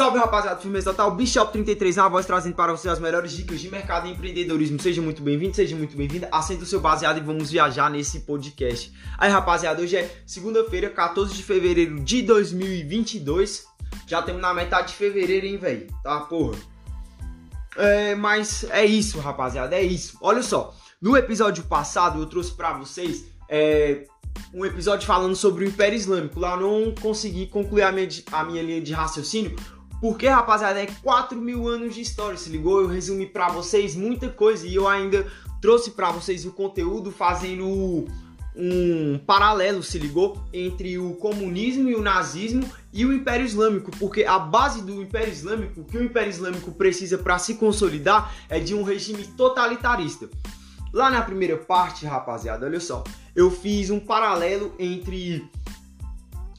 Salve rapaziada, firmeza total, Bishop 33 na voz trazendo para você as melhores dicas de mercado e empreendedorismo. Seja muito bem-vindo, seja muito bem-vinda. Assenta o seu baseado e vamos viajar nesse podcast. Aí rapaziada, hoje é segunda-feira, 14 de fevereiro de 2022. Já temos na metade de fevereiro, hein, velho? Tá, porra. É, mas é isso, rapaziada, é isso. Olha só, no episódio passado eu trouxe para vocês é, um episódio falando sobre o Império Islâmico. Lá eu não consegui concluir a minha, a minha linha de raciocínio porque, rapaziada, é 4 mil anos de história, se ligou? Eu resumi para vocês muita coisa e eu ainda trouxe para vocês o conteúdo fazendo um paralelo, se ligou? Entre o comunismo e o nazismo e o Império Islâmico, porque a base do Império Islâmico, o que o Império Islâmico precisa para se consolidar é de um regime totalitarista. Lá na primeira parte, rapaziada, olha só, eu fiz um paralelo entre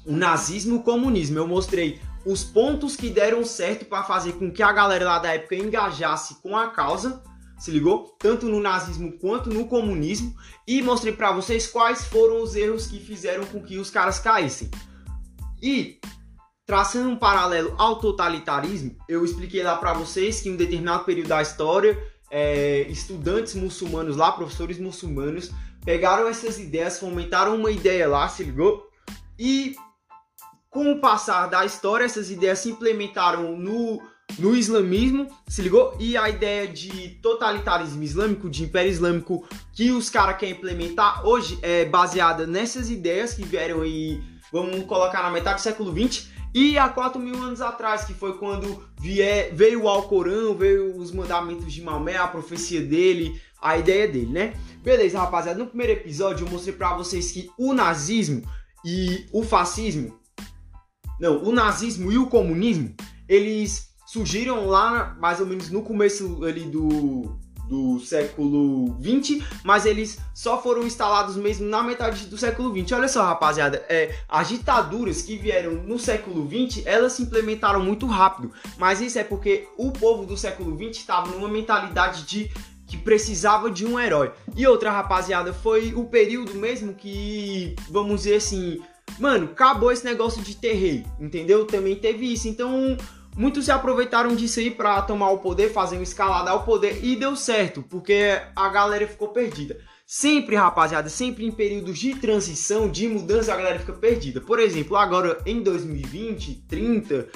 o nazismo e o comunismo. Eu mostrei os pontos que deram certo para fazer com que a galera lá da época engajasse com a causa, se ligou? Tanto no nazismo quanto no comunismo e mostrei para vocês quais foram os erros que fizeram com que os caras caíssem. E traçando um paralelo ao totalitarismo, eu expliquei lá para vocês que em um determinado período da história, é, estudantes muçulmanos lá, professores muçulmanos, pegaram essas ideias, fomentaram uma ideia lá, se ligou? E com o passar da história, essas ideias se implementaram no, no islamismo, se ligou? E a ideia de totalitarismo islâmico, de império islâmico, que os caras querem implementar hoje é baseada nessas ideias que vieram aí, vamos colocar na metade do século XX, e há 4 mil anos atrás, que foi quando vier, veio o Alcorão, veio os mandamentos de Maomé, a profecia dele, a ideia dele, né? Beleza, rapaziada, no primeiro episódio eu mostrei pra vocês que o nazismo e o fascismo não, o nazismo e o comunismo, eles surgiram lá mais ou menos no começo ali do, do século 20, mas eles só foram instalados mesmo na metade do século 20. Olha só, rapaziada, é, as ditaduras que vieram no século 20, elas se implementaram muito rápido, mas isso é porque o povo do século 20 estava numa mentalidade de que precisava de um herói. E outra, rapaziada, foi o período mesmo que, vamos dizer assim, Mano, acabou esse negócio de ter rei, entendeu? Também teve isso. Então, muitos se aproveitaram disso aí pra tomar o poder, fazer um escalada ao poder e deu certo, porque a galera ficou perdida. Sempre, rapaziada, sempre em períodos de transição, de mudança, a galera fica perdida. Por exemplo, agora em 2020, 30,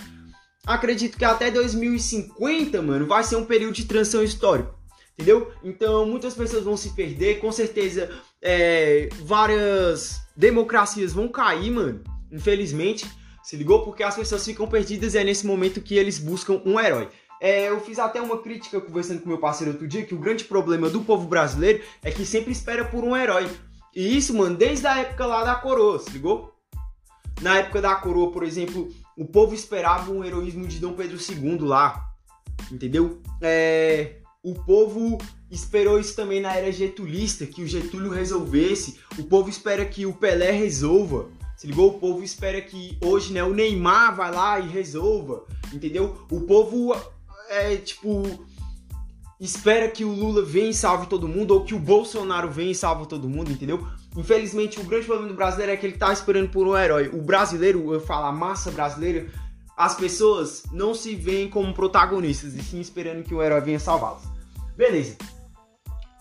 acredito que até 2050, mano, vai ser um período de transição histórico. Entendeu? Então muitas pessoas vão se perder, com certeza é, várias democracias vão cair, mano. Infelizmente, se ligou? Porque as pessoas ficam perdidas e é nesse momento que eles buscam um herói. É, eu fiz até uma crítica conversando com meu parceiro outro dia que o grande problema do povo brasileiro é que sempre espera por um herói. E isso, mano, desde a época lá da coroa, se ligou? Na época da coroa, por exemplo, o povo esperava um heroísmo de Dom Pedro II lá, entendeu? É, o povo esperou isso também na era getulista, que o Getúlio resolvesse. O povo espera que o Pelé resolva. Se ligou? O povo espera que hoje, né, o Neymar vai lá e resolva, entendeu? O povo é tipo espera que o Lula venha e salve todo mundo ou que o Bolsonaro venha e salve todo mundo, entendeu? Infelizmente, o grande problema do brasileiro é que ele tá esperando por um herói. O brasileiro, eu falo, a massa brasileira, as pessoas não se veem como protagonistas e sim esperando que o herói venha salvá-los. Beleza.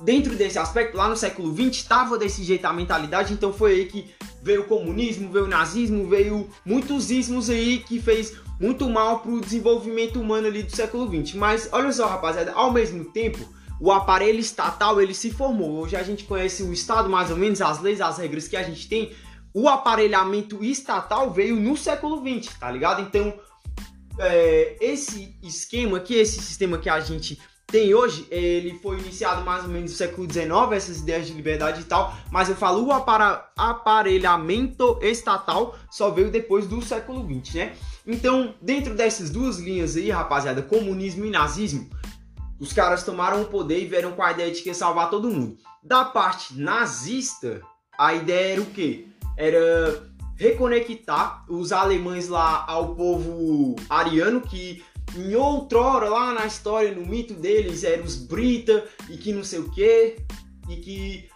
Dentro desse aspecto, lá no século XX, estava desse jeito a mentalidade, então foi aí que veio o comunismo, veio o nazismo, veio muitos ismos aí que fez muito mal para o desenvolvimento humano ali do século XX. Mas olha só, rapaziada, ao mesmo tempo, o aparelho estatal ele se formou. Hoje a gente conhece o Estado mais ou menos, as leis, as regras que a gente tem. O aparelhamento estatal veio no século XX, tá ligado? Então, é, esse esquema aqui, esse sistema que a gente tem hoje, ele foi iniciado mais ou menos no século XIX, essas ideias de liberdade e tal, mas eu falo o aparelhamento estatal só veio depois do século XX, né? Então, dentro dessas duas linhas aí, rapaziada, comunismo e nazismo, os caras tomaram o poder e vieram com a ideia de que ia salvar todo mundo. Da parte nazista, a ideia era o quê? Era reconectar os alemães lá ao povo ariano que em outrora, lá na história, no mito deles, eram os Brita e que não sei o que, e que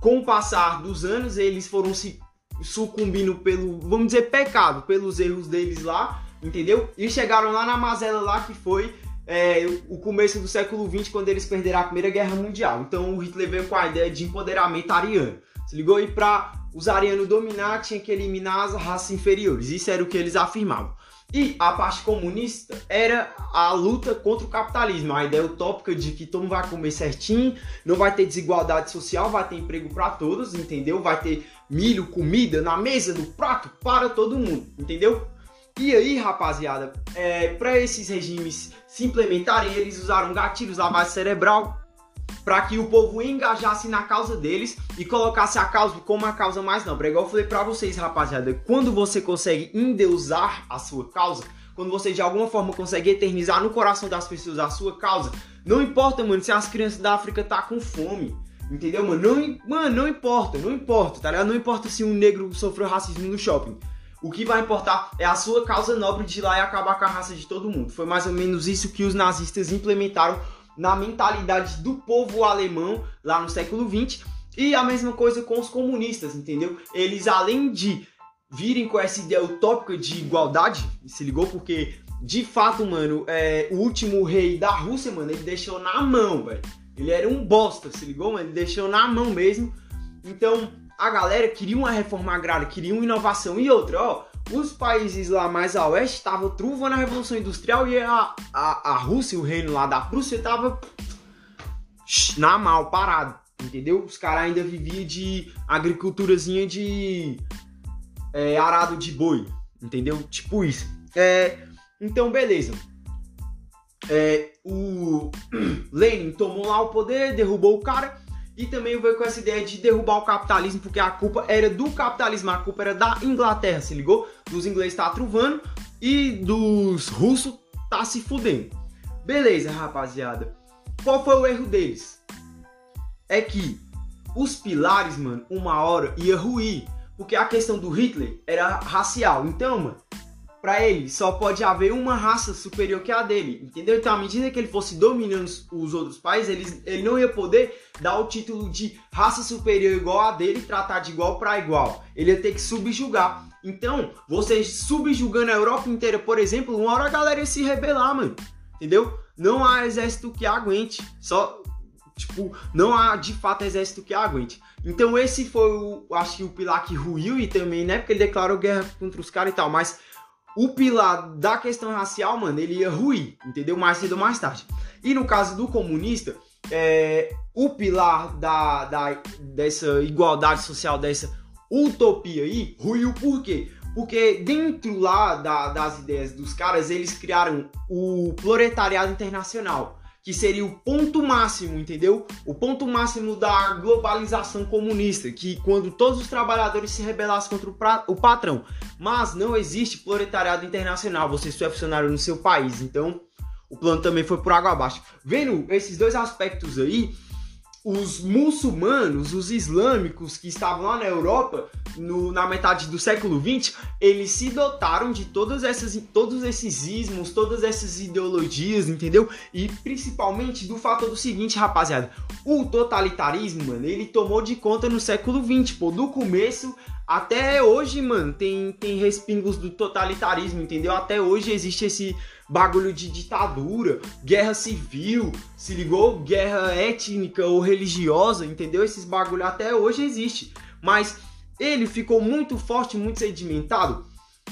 com o passar dos anos eles foram se sucumbindo pelo, vamos dizer, pecado, pelos erros deles lá, entendeu? E chegaram lá na mazela lá que foi é, o começo do século XX, quando eles perderam a Primeira Guerra Mundial. Então o Hitler veio com a ideia de empoderamento ariano. Se ligou? E para os arianos dominar, tinha que eliminar as raças inferiores. Isso era o que eles afirmavam. E a parte comunista era a luta contra o capitalismo, a ideia utópica de que todo mundo vai comer certinho, não vai ter desigualdade social, vai ter emprego para todos, entendeu? Vai ter milho, comida na mesa, no prato para todo mundo, entendeu? E aí, rapaziada, é, para esses regimes se implementarem, eles usaram gatilhos, lavagem cerebral, para que o povo engajasse na causa deles e colocasse a causa como a causa mais nobre. É igual eu falei para vocês, rapaziada, quando você consegue endeusar a sua causa, quando você de alguma forma consegue eternizar no coração das pessoas a sua causa, não importa, mano, se as crianças da África tá com fome. Entendeu, mano? Não, mano, não importa, não importa, tá ligado? Não importa se um negro sofreu racismo no shopping. O que vai importar é a sua causa nobre de ir lá e acabar com a raça de todo mundo. Foi mais ou menos isso que os nazistas implementaram na mentalidade do povo alemão lá no século XX. E a mesma coisa com os comunistas, entendeu? Eles, além de virem com essa ideia utópica de igualdade, se ligou? Porque, de fato, mano, é, o último rei da Rússia, mano, ele deixou na mão, velho. Ele era um bosta, se ligou, mano? Ele deixou na mão mesmo. Então, a galera queria uma reforma agrária, queria uma inovação. E outra, ó, os países lá mais a oeste estavam truvando a Revolução Industrial e a, a, a Rússia, o reino lá da Prússia, estava na mal, parado, entendeu? Os caras ainda viviam de agriculturazinha de é, arado de boi, entendeu? Tipo isso. É, então, beleza. É, o Lenin tomou lá o poder, derrubou o cara e também veio com essa ideia de derrubar o capitalismo, porque a culpa era do capitalismo, a culpa era da Inglaterra, se ligou? Dos ingleses tá truvando e dos russos tá se fudendo. Beleza, rapaziada. Qual foi o erro deles? É que os pilares, mano, uma hora ia ruir. Porque a questão do Hitler era racial. Então, mano, para ele só pode haver uma raça superior que a dele, entendeu? Então, à medida que ele fosse dominando os outros países, ele, ele não ia poder dar o título de raça superior igual a dele e tratar de igual para igual. Ele ia ter que subjugar. Então, vocês subjugando a Europa inteira, por exemplo, uma hora a galera ia se rebelar, mano. Entendeu? Não há exército que aguente. Só, tipo, não há de fato exército que aguente. Então, esse foi o, acho que o pilar que ruiu e também, né? Porque ele declarou guerra contra os caras e tal. Mas o pilar da questão racial, mano, ele ia ruir, entendeu? Mais cedo ou mais tarde. E no caso do comunista, é, o pilar da, da, dessa igualdade social, dessa utopia aí, ruiu por quê? Porque dentro lá da, das ideias dos caras, eles criaram o proletariado internacional que seria o ponto máximo, entendeu? O ponto máximo da globalização comunista, que quando todos os trabalhadores se rebelassem contra o, pra, o patrão. Mas não existe proletariado internacional, você só é funcionário no seu país, então o plano também foi por água abaixo. Vendo esses dois aspectos aí, os muçulmanos, os islâmicos que estavam lá na Europa no, na metade do século XX, eles se dotaram de todas essas, todos esses ismos, todas essas ideologias, entendeu? E principalmente do fato do seguinte, rapaziada, o totalitarismo, mano, ele tomou de conta no século XX, pô, do começo até hoje, mano, tem, tem respingos do totalitarismo, entendeu? Até hoje existe esse bagulho de ditadura, guerra civil, se ligou? Guerra étnica ou religiosa, entendeu? Esses bagulho até hoje existe. Mas ele ficou muito forte, muito sedimentado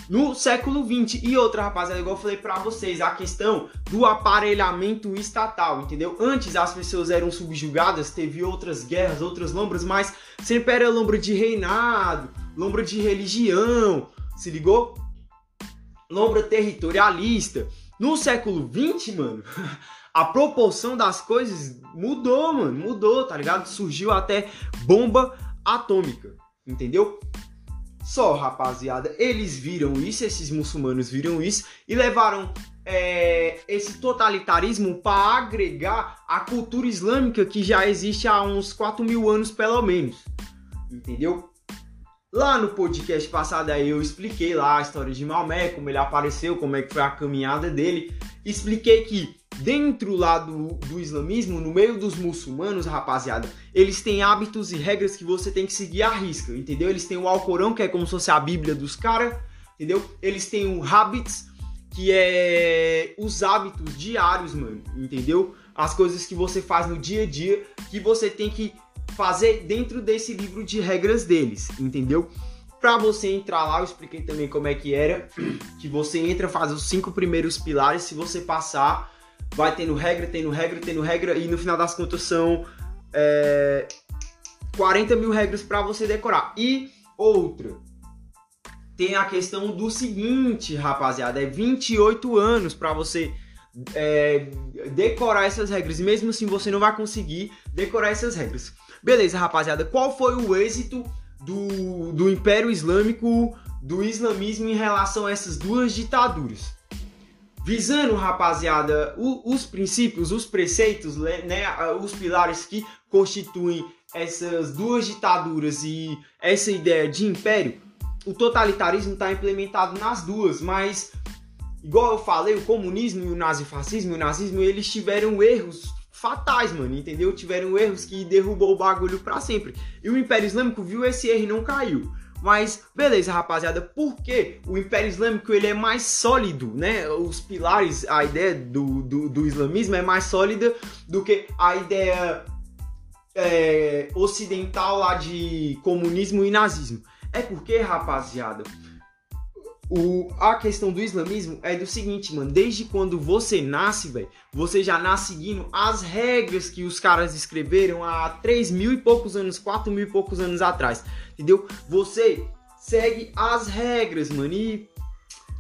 no século 20 e outra rapaziada, igual eu falei para vocês, a questão do aparelhamento estatal, entendeu? Antes as pessoas eram subjugadas, teve outras guerras, outras lombras, mas sempre era lombra de reinado, lombra de religião, se ligou? Lombra territorialista. No século 20, mano, a proporção das coisas mudou, mano, mudou, tá ligado? Surgiu até bomba atômica, entendeu? Só, rapaziada, eles viram isso, esses muçulmanos viram isso e levaram é, esse totalitarismo para agregar a cultura islâmica que já existe há uns 4 mil anos, pelo menos. Entendeu? Lá no podcast passado aí eu expliquei lá a história de Maomé, como ele apareceu, como é que foi a caminhada dele. Expliquei que dentro lá do, do islamismo, no meio dos muçulmanos, rapaziada, eles têm hábitos e regras que você tem que seguir à risca, entendeu? Eles têm o Alcorão, que é como se fosse a Bíblia dos caras, entendeu? Eles têm o Habits, que é os hábitos diários, mano, entendeu? As coisas que você faz no dia a dia que você tem que fazer dentro desse livro de regras deles, entendeu? Para você entrar lá, eu expliquei também como é que era, que você entra, faz os cinco primeiros pilares, se você passar, vai tendo regra, tendo regra, tendo regra, e no final das contas são é, 40 mil regras para você decorar. E outra, tem a questão do seguinte, rapaziada, é 28 anos para você é, decorar essas regras. E mesmo assim você não vai conseguir decorar essas regras. Beleza, rapaziada, qual foi o êxito do, do Império Islâmico, do islamismo em relação a essas duas ditaduras? Visando, rapaziada, o, os princípios, os preceitos, né, os pilares que constituem essas duas ditaduras e essa ideia de império, o totalitarismo está implementado nas duas, mas igual eu falei, o comunismo e o nazifascismo, o nazismo, eles tiveram erros fatais, mano, entendeu? Tiveram erros que derrubou o bagulho para sempre. E o Império Islâmico viu esse erro e não caiu. Mas beleza, rapaziada, porque o Império Islâmico ele é mais sólido, né? Os pilares, a ideia do, do, do islamismo é mais sólida do que a ideia é, ocidental lá de comunismo e nazismo. É porque, rapaziada, o, a questão do islamismo é do seguinte, mano. Desde quando você nasce, velho, você já nasce seguindo as regras que os caras escreveram há 3 mil e poucos anos, 4 mil e poucos anos atrás. Entendeu? Você segue as regras, mano. E,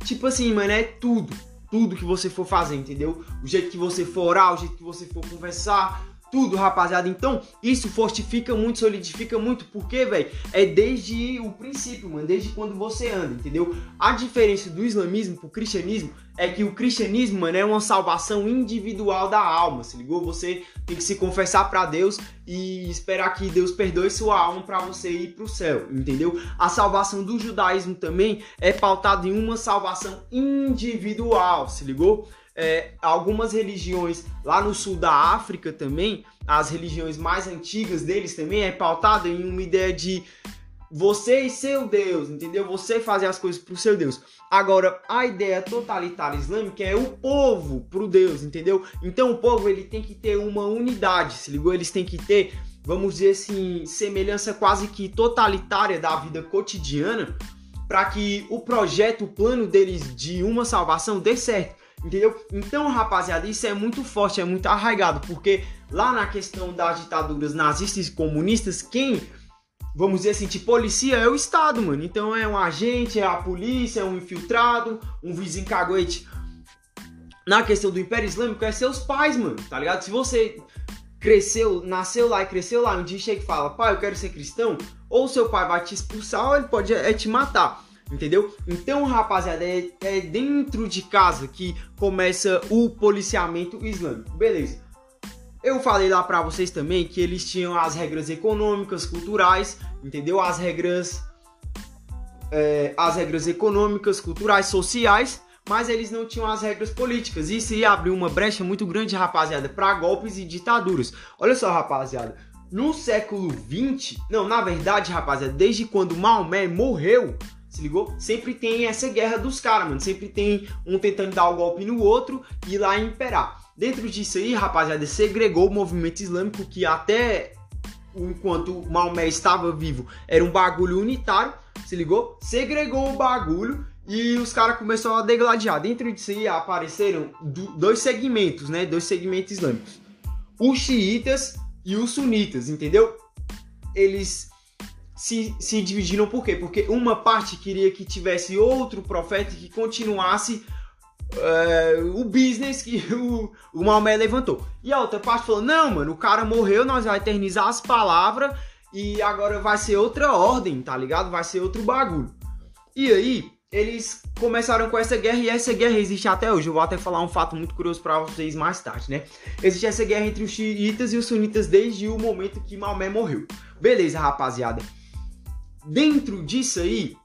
tipo assim, mano, é tudo. Tudo que você for fazer, entendeu? O jeito que você for orar, o jeito que você for conversar, tudo, rapaziada. Então, isso fortifica muito, solidifica muito, porque, velho, é desde o princípio, mano, desde quando você anda, entendeu? A diferença do islamismo pro cristianismo é que o cristianismo, mano, é uma salvação individual da alma, se ligou? Você tem que se confessar para Deus e esperar que Deus perdoe sua alma para você ir pro céu, entendeu? A salvação do judaísmo também é pautada em uma salvação individual, se ligou? É, algumas religiões lá no sul da África também, as religiões mais antigas deles também é pautada em uma ideia de você e seu Deus, entendeu? Você fazer as coisas pro seu Deus. Agora, a ideia totalitária islâmica é o povo pro Deus, entendeu? Então o povo ele tem que ter uma unidade, se ligou? Eles têm que ter, vamos dizer assim, semelhança quase que totalitária da vida cotidiana, para que o projeto, o plano deles de uma salvação dê certo. Entendeu? Então, rapaziada, isso é muito forte, é muito arraigado, porque lá na questão das ditaduras nazistas e comunistas, quem, vamos dizer assim, te policia é o Estado, mano. Então é um agente, é a polícia, é um infiltrado, um vizinho caguete. Na questão do Império Islâmico, é seus pais, mano, tá ligado? Se você cresceu, nasceu lá e cresceu lá, um dia chega e fala, pai, eu quero ser cristão, ou seu pai vai te expulsar, ou ele pode é, te matar. Entendeu? Então, rapaziada, é, é dentro de casa que começa o policiamento islâmico. Beleza. Eu falei lá para vocês também que eles tinham as regras econômicas, culturais, entendeu? As regras é, as regras econômicas, culturais, sociais, mas eles não tinham as regras políticas. Isso ia abrir uma brecha muito grande, rapaziada, para golpes e ditaduras. Olha só, rapaziada, no século 20, não, na verdade, rapaziada, desde quando Maomé morreu, se ligou? Sempre tem essa guerra dos caras, mano. Sempre tem um tentando dar o golpe no outro e lá imperar. Dentro disso aí, rapaziada, segregou o movimento islâmico que até enquanto Maomé estava vivo era um bagulho unitário, se ligou? Segregou o bagulho e os caras começaram a degladiar. Dentro disso aí apareceram dois segmentos, né? Dois segmentos islâmicos. Os xiitas e os sunitas, entendeu? Eles se, se dividiram por quê? Porque uma parte queria que tivesse outro profeta que continuasse uh, o business que o, o Maomé levantou. E a outra parte falou: não, mano, o cara morreu, nós vamos eternizar as palavras e agora vai ser outra ordem, tá ligado? Vai ser outro bagulho. E aí, eles começaram com essa guerra e essa guerra existe até hoje. Eu vou até falar um fato muito curioso para vocês mais tarde, né? Existe essa guerra entre os xiitas e os sunitas desde o momento que Maomé morreu. Beleza, rapaziada dentro disso aí,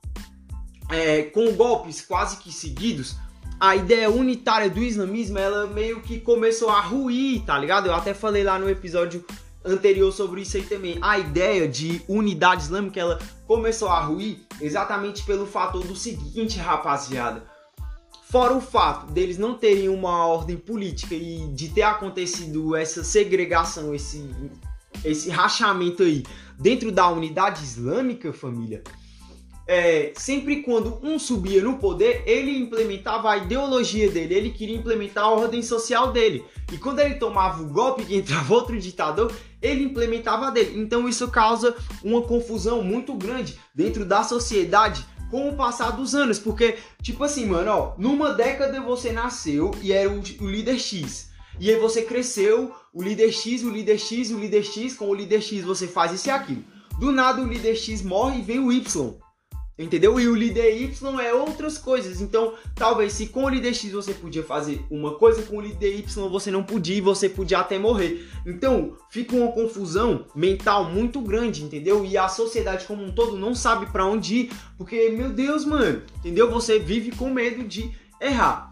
é, com golpes quase que seguidos, a ideia unitária do islamismo, ela meio que começou a ruir, tá ligado? Eu até falei lá no episódio anterior sobre isso aí também. A ideia de unidade islâmica, ela começou a ruir exatamente pelo fator do seguinte, rapaziada. Fora o fato deles não terem uma ordem política e de ter acontecido essa segregação, esse, esse rachamento aí dentro da unidade islâmica, família, é, sempre quando um subia no poder, ele implementava a ideologia dele, ele queria implementar a ordem social dele. E quando ele tomava o golpe que entrava outro ditador, ele implementava a dele. Então isso causa uma confusão muito grande dentro da sociedade com o passar dos anos. Porque, tipo assim, mano, ó, numa década você nasceu e era o, o líder X. E aí você cresceu, o líder X, o líder X, o líder X, com o líder X você faz isso e aquilo. Do nada o líder X morre e vem o Y. Entendeu? E o líder Y é outras coisas. Então, talvez se com o líder X você podia fazer uma coisa, com o líder Y você não podia e você podia até morrer. Então, fica uma confusão mental muito grande, entendeu? E a sociedade como um todo não sabe para onde ir, porque, meu Deus, mano, entendeu? Você vive com medo de errar.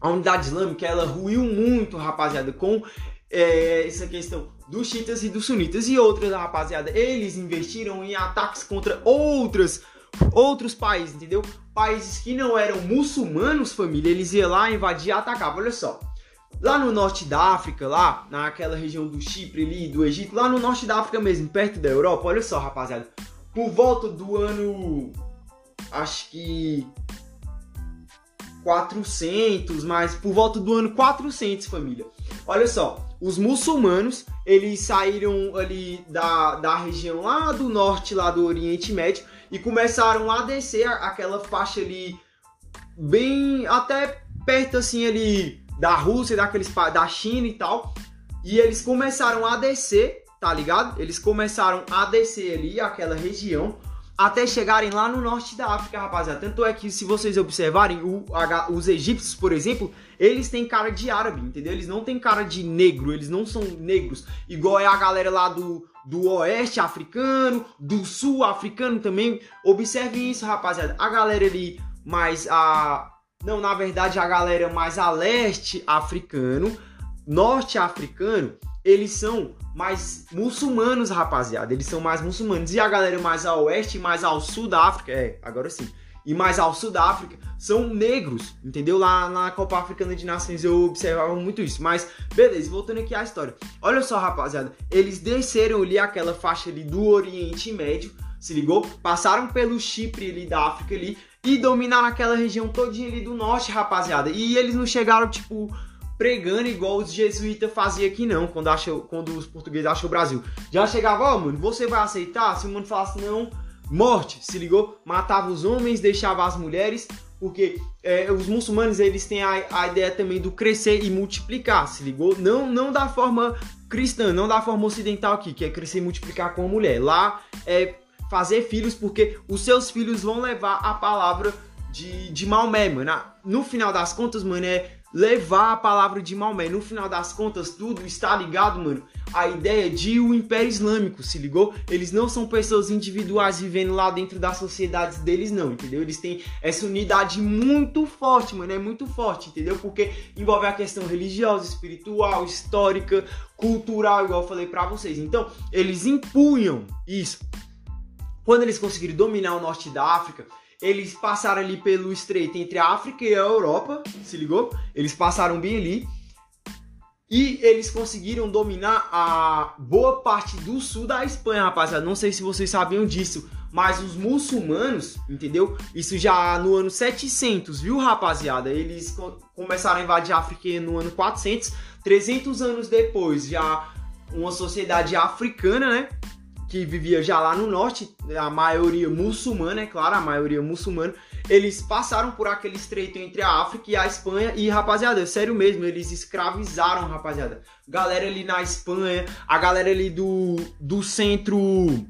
A unidade islâmica, ela ruiu muito, rapaziada, com é, essa questão dos chiitas e dos sunitas e outras, rapaziada. Eles investiram em ataques contra outras outros países, entendeu? Países que não eram muçulmanos, família, eles iam lá invadir e atacavam. Olha só. Lá no norte da África, lá naquela região do Chipre ali, do Egito, lá no norte da África mesmo, perto da Europa, olha só, rapaziada. Por volta do ano acho que 400, mas por volta do ano 400, família. Olha só, os muçulmanos, eles saíram ali da, da região lá do norte, lá do Oriente Médio, e começaram a descer aquela faixa ali, bem até perto assim ali da Rússia, daqueles, da China e tal. E eles começaram a descer, tá ligado? Eles começaram a descer ali aquela região até chegarem lá no norte da África, rapaziada. Tanto é que se vocês observarem, o, os egípcios, por exemplo, eles têm cara de árabe, entendeu? Eles não têm cara de negro, eles não são negros, igual é a galera lá do, do oeste africano, do sul africano também. Observem isso, rapaziada. A galera ali mais a. Não, na verdade, a galera mais a leste africano, norte africano, eles são mais muçulmanos, rapaziada. Eles são mais muçulmanos. E a galera mais ao oeste, mais ao sul da África, é, agora sim. E mais ao sul da África são negros, entendeu? Lá na Copa Africana de Nações eu observava muito isso. Mas, beleza, voltando aqui à história. Olha só, rapaziada. Eles desceram ali aquela faixa ali do Oriente Médio, se ligou? Passaram pelo Chipre ali da África ali e dominaram aquela região todinha ali do norte, rapaziada. E eles não chegaram, tipo, pregando igual os jesuítas faziam aqui não, quando, achou, quando os portugueses acham o Brasil. Já chegava, ó, oh, mano, você vai aceitar? Se o mundo falasse não, morte, se ligou? Matava os homens, deixava as mulheres, porque é, os muçulmanos eles têm a, a, ideia também do crescer e multiplicar, se ligou? Não, não da forma cristã, não da forma ocidental aqui, que é crescer e multiplicar com a mulher. Lá é fazer filhos, porque os seus filhos vão levar a palavra de, de Maomé, mano. No final das contas, mano, é levar a palavra de Maomé. No final das contas, tudo está ligado, mano, à ideia de o Império Islâmico, se ligou? Eles não são pessoas individuais vivendo lá dentro das sociedades deles, não, entendeu? Eles têm essa unidade muito forte, mano, é muito forte, entendeu? Porque envolve a questão religiosa, espiritual, histórica, cultural, igual eu falei para vocês. Então, eles impunham isso. Quando eles conseguiram dominar o norte da África, eles passaram ali pelo estreito entre a África e a Europa, se ligou? Eles passaram bem ali. E eles conseguiram dominar a boa parte do sul da Espanha, rapaziada. Não sei se vocês sabiam disso, mas os muçulmanos, entendeu? Isso já no ano 700, viu, rapaziada? Eles começaram a invadir a África no ano 400. 300 anos depois, já uma sociedade africana, né? Que vivia já lá no norte, a maioria muçulmana, é claro, a maioria muçulmana, eles passaram por aquele estreito entre a África e a Espanha e, rapaziada, sério mesmo, eles escravizaram, rapaziada. Galera ali na Espanha, a galera ali do, do centro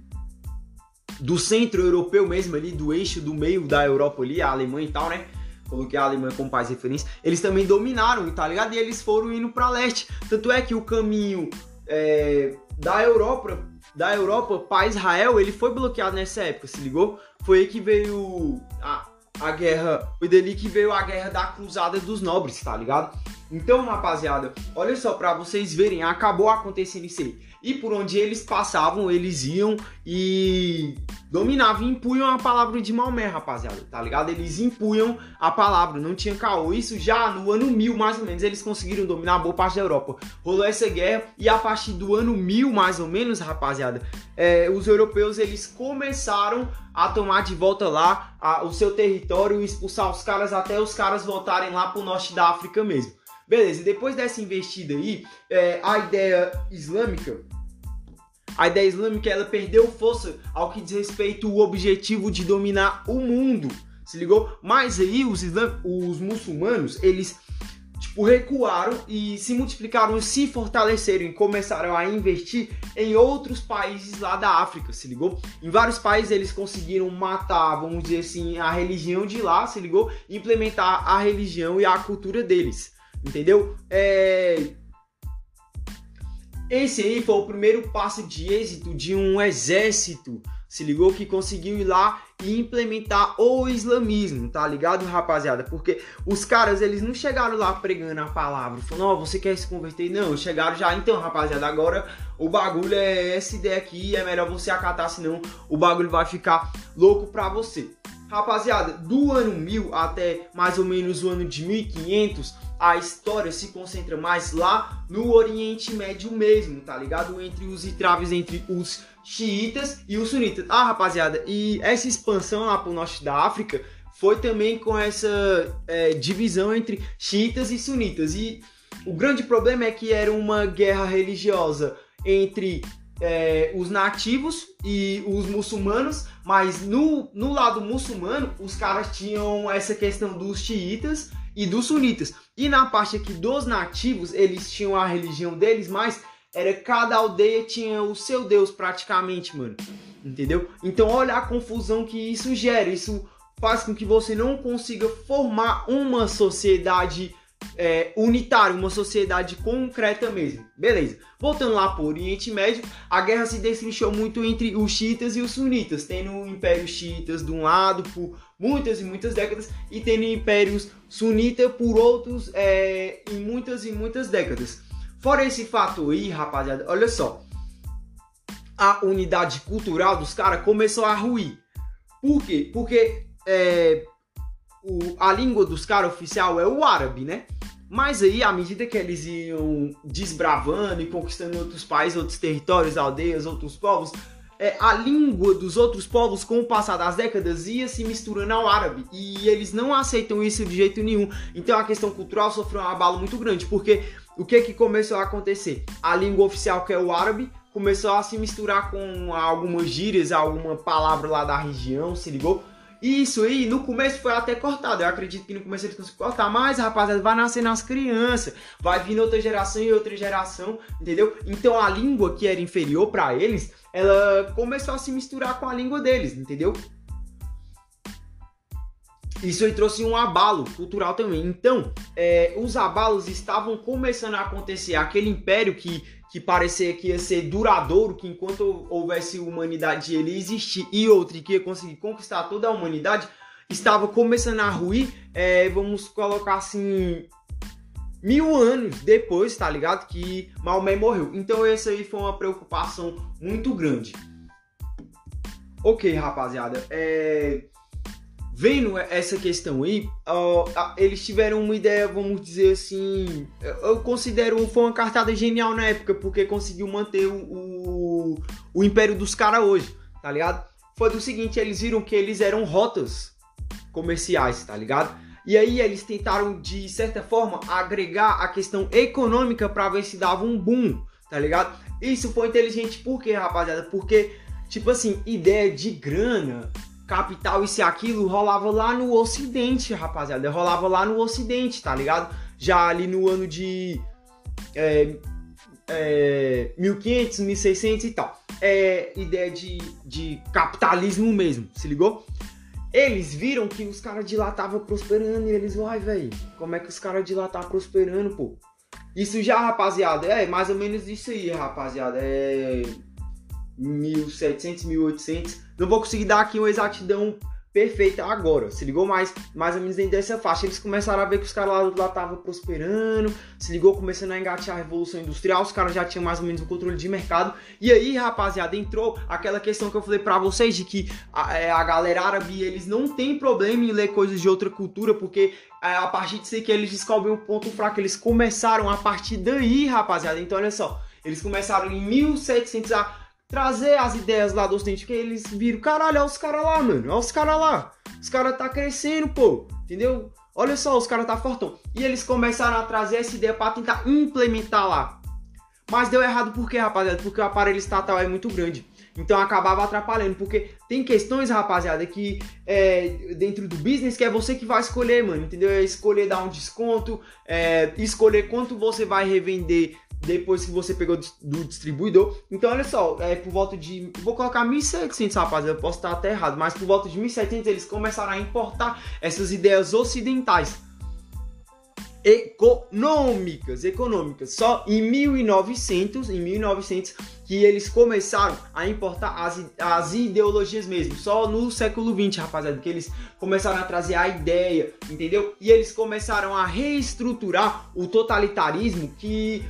do centro europeu mesmo ali, do eixo do meio da Europa ali, a Alemanha e tal, né? Coloquei a Alemanha como país referência. Eles também dominaram, tá ligado? E eles foram indo para leste. Tanto é que o caminho é, da Europa da Europa para Israel, ele foi bloqueado nessa época, se ligou? Foi aí que veio a, a guerra, foi dali que veio a guerra da cruzada dos nobres, tá ligado? Então, rapaziada, olha só para vocês verem, acabou acontecendo isso aí. E por onde eles passavam, eles iam e dominavam impunham a palavra de Maomé, rapaziada, tá ligado? Eles impunham a palavra, não tinha caô. Isso já no ano 1000, mais ou menos, eles conseguiram dominar boa parte da Europa. Rolou essa guerra e a partir do ano 1000, mais ou menos, rapaziada, é, os europeus eles começaram a tomar de volta lá a, o seu território e expulsar os caras até os caras voltarem lá pro norte da África mesmo. Beleza, depois dessa investida aí, é, a ideia islâmica a ideia islâmica ela perdeu força ao que diz respeito ao objetivo de dominar o mundo. Se ligou? Mas aí os, islam... os muçulmanos, eles tipo, recuaram e se multiplicaram, se fortaleceram e começaram a investir em outros países lá da África, se ligou? Em vários países eles conseguiram matar, vamos dizer assim, a religião de lá, se ligou? Implementar a religião e a cultura deles, entendeu? É esse aí foi o primeiro passo de êxito de um exército, se ligou? Que conseguiu ir lá e implementar o islamismo, tá ligado, rapaziada? Porque os caras, eles não chegaram lá pregando a palavra, falando, ó, oh, você quer se converter? Não, chegaram já, então, rapaziada, agora o bagulho é essa ideia aqui, é melhor você acatar, senão o bagulho vai ficar louco pra você. Rapaziada, do ano 1000 até mais ou menos o ano de 1500, a história se concentra mais lá no Oriente Médio mesmo, tá ligado? Entre os entraves entre os xiitas e os sunitas. Ah, rapaziada, e essa expansão lá pro norte da África foi também com essa é, divisão entre xiitas e sunitas. E o grande problema é que era uma guerra religiosa entre é, os nativos e os muçulmanos, mas no, no lado muçulmano os caras tinham essa questão dos xiitas e dos sunitas. E na parte aqui dos nativos, eles tinham a religião deles, mas era cada aldeia tinha o seu deus praticamente, mano. Entendeu? Então olha a confusão que isso gera. Isso faz com que você não consiga formar uma sociedade é, unitária, uma sociedade concreta mesmo. Beleza. Voltando lá para o Oriente Médio, a guerra se destrinchou muito entre os xiitas e os sunitas, tendo o Império de um lado por muitas e muitas décadas e tendo impérios sunita por outros é, em muitas e muitas décadas. Fora esse fato aí, rapaziada, olha só. A unidade cultural dos caras começou a ruir. Por quê? Porque é, o, a língua dos caras oficial é o árabe, né? Mas aí, à medida que eles iam desbravando e conquistando outros países, outros territórios, aldeias, outros povos, é, a língua dos outros povos, com o passar das décadas, ia se misturando ao árabe. E eles não aceitam isso de jeito nenhum. Então a questão cultural sofreu um abalo muito grande, porque o que que começou a acontecer? A língua oficial, que é o árabe, começou a se misturar com algumas gírias, alguma palavra lá da região, se ligou? E isso aí, no começo foi até cortado. Eu acredito que no começo eles conseguiram cortar, mas rapaziada, vai nascer nas crianças, vai vir outra geração e outra geração, entendeu? Então a língua que era inferior para eles ela começou a se misturar com a língua deles, entendeu? Isso aí trouxe um abalo cultural também. Então, é, os abalos estavam começando a acontecer. Aquele império que, que parecia que ia ser duradouro, que enquanto houvesse humanidade ele existir, e outro que ia conseguir conquistar toda a humanidade, estava começando a ruir. É, vamos colocar assim, mil anos depois, tá ligado? Que Maomé morreu. Então essa aí foi uma preocupação muito grande. Ok, rapaziada. É... Vendo essa questão aí, uh, eles tiveram uma ideia, vamos dizer assim. Eu considero foi uma cartada genial na época, porque conseguiu manter o, o, o império dos caras hoje, tá ligado? Foi do seguinte: eles viram que eles eram rotas comerciais, tá ligado? E aí eles tentaram, de certa forma, agregar a questão econômica para ver se dava um boom, tá ligado? Isso foi inteligente por quê, rapaziada? Porque, tipo assim, ideia de grana, capital, isso e aquilo, rolava lá no Ocidente, rapaziada. Rolava lá no Ocidente, tá ligado? Já ali no ano de é, é, 1500, 1600 e tal. É ideia de, de capitalismo mesmo, se ligou? Eles viram que os caras de lá estavam prosperando e eles, uai, velho, como é que os caras de lá tá prosperando, pô? Isso já, rapaziada, é mais ou menos isso aí, rapaziada. É 1700, 1800. Não vou conseguir dar aqui uma exatidão perfeita agora. Se ligou mais, mais ou menos dentro dessa faixa. Eles começaram a ver que os caras lá do lado estavam prosperando. Se ligou, começando a engatear a revolução industrial. Os caras já tinham mais ou menos o controle de mercado. E aí, rapaziada, entrou aquela questão que eu falei para vocês de que a, é, a galera árabe eles não tem problema em ler coisas de outra cultura, porque é, a partir disso que eles descobrem o ponto fraco. Eles começaram a partir daí, rapaziada. Então, olha só. Eles começaram em 1700 a trazer as ideias lá do Ocidente, porque eles viram, caralho, olha os caras lá, mano, olha os caras lá. Os caras tá crescendo, pô, entendeu? Olha só, os caras tá fortão. E eles começaram a trazer essa ideia para tentar implementar lá. Mas deu errado por quê, rapaziada? Porque o aparelho estatal é muito grande. Então acabava atrapalhando, porque tem questões, rapaziada, que é, dentro do business que é você que vai escolher, mano, entendeu? É escolher dar um desconto, é, escolher quanto você vai revender depois que você pegou do distribuidor. Então, olha só, é por volta de. Vou colocar 1.700, rapaziada, eu posso estar até errado, mas por volta de 1.700 eles começaram a importar essas ideias ocidentais. Econômicas, econômicas. Só em 1900, em 1900, que eles começaram a importar as, as ideologias mesmo. Só no século 20, rapaziada, que eles começaram a trazer a ideia, entendeu? E eles começaram a reestruturar o totalitarismo que